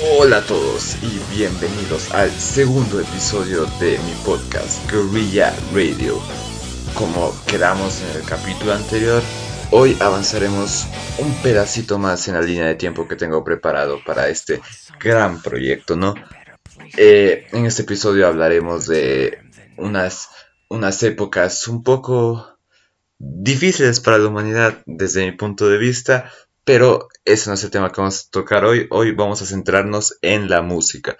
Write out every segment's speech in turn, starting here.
Hola a todos y bienvenidos al segundo episodio de mi podcast Guerrilla Radio. Como quedamos en el capítulo anterior, hoy avanzaremos un pedacito más en la línea de tiempo que tengo preparado para este gran proyecto, ¿no? Eh, en este episodio hablaremos de unas, unas épocas un poco difíciles para la humanidad desde mi punto de vista, pero ese no es el tema que vamos a tocar hoy. Hoy vamos a centrarnos en la música.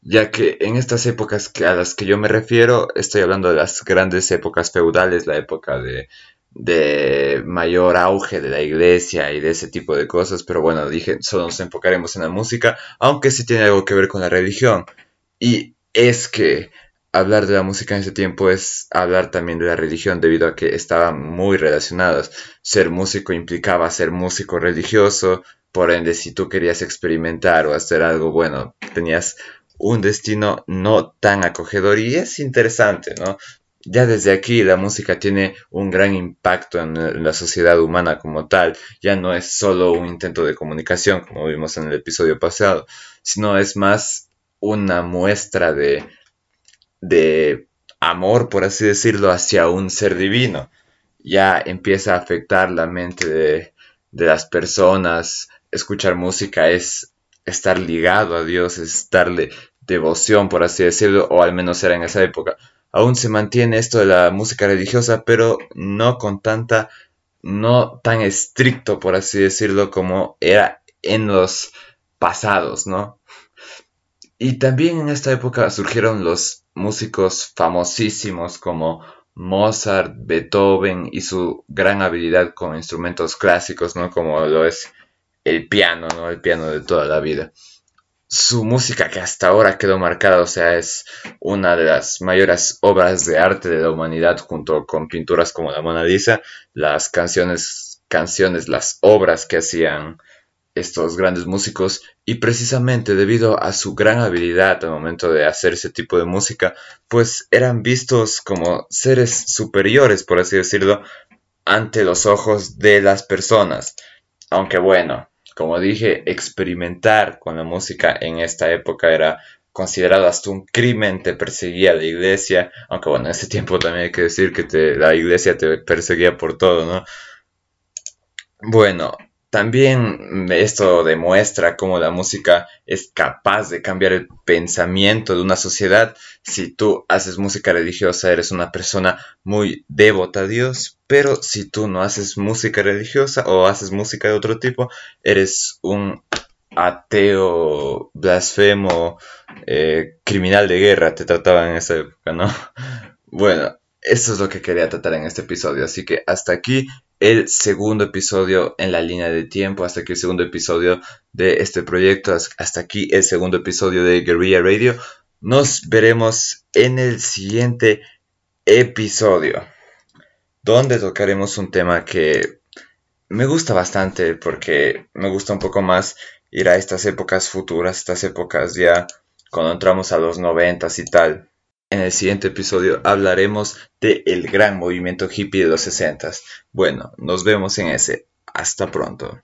Ya que en estas épocas a las que yo me refiero, estoy hablando de las grandes épocas feudales, la época de, de mayor auge de la iglesia y de ese tipo de cosas. Pero bueno, dije, solo nos enfocaremos en la música, aunque sí tiene algo que ver con la religión. Y es que hablar de la música en ese tiempo es hablar también de la religión debido a que estaban muy relacionadas. Ser músico implicaba ser músico religioso, por ende si tú querías experimentar o hacer algo bueno, tenías un destino no tan acogedor y es interesante, ¿no? Ya desde aquí la música tiene un gran impacto en la sociedad humana como tal. Ya no es solo un intento de comunicación, como vimos en el episodio pasado, sino es más una muestra de, de amor, por así decirlo, hacia un ser divino. Ya empieza a afectar la mente de, las personas. Escuchar música es estar ligado a Dios, es darle devoción, por así decirlo, o al menos era en esa época. Aún se mantiene esto de la música religiosa, pero no con tanta, no tan estricto, por así decirlo, como era en los pasados, ¿no? Y también en esta época surgieron los músicos famosísimos como Mozart, Beethoven y su gran habilidad con instrumentos clásicos, ¿no? Como lo es el piano, ¿no? El piano de toda la vida. Su música que hasta ahora quedó marcada, o sea, es una de las mayores obras de arte de la humanidad junto con pinturas como la Mona Lisa, las canciones, canciones, las obras que hacían estos grandes músicos y precisamente debido a su gran habilidad al momento de hacer ese tipo de música, pues eran vistos como seres superiores, por así decirlo, ante los ojos de las personas. Aunque bueno, como dije, experimentar con la música en esta época era considerado hasta un crimen, te perseguía la iglesia, aunque bueno, en ese tiempo también hay que decir que la iglesia te perseguía por todo, ¿no? Bueno, también esto demuestra cómo la música es capaz de cambiar el pensamiento de una sociedad. Si tú haces música religiosa, eres una persona muy devota a Dios, pero si tú no haces música religiosa o haces música de otro tipo, eres un ateo, blasfemo, eh, criminal de guerra, te trataban en esa época, ¿no? Bueno, eso es lo que quería tratar en este episodio, así que hasta aquí el segundo episodio en la línea de tiempo, hasta aquí el segundo episodio de este proyecto, hasta aquí el segundo episodio de Guerrilla Radio. Nos veremos en el siguiente episodio, donde tocaremos un tema que me gusta bastante porque me gusta un poco más ir a estas épocas futuras, estas épocas ya cuando entramos a los noventas y tal. En el siguiente episodio hablaremos del el gran movimiento hippie de los 60. Bueno, nos vemos en ese. Hasta pronto.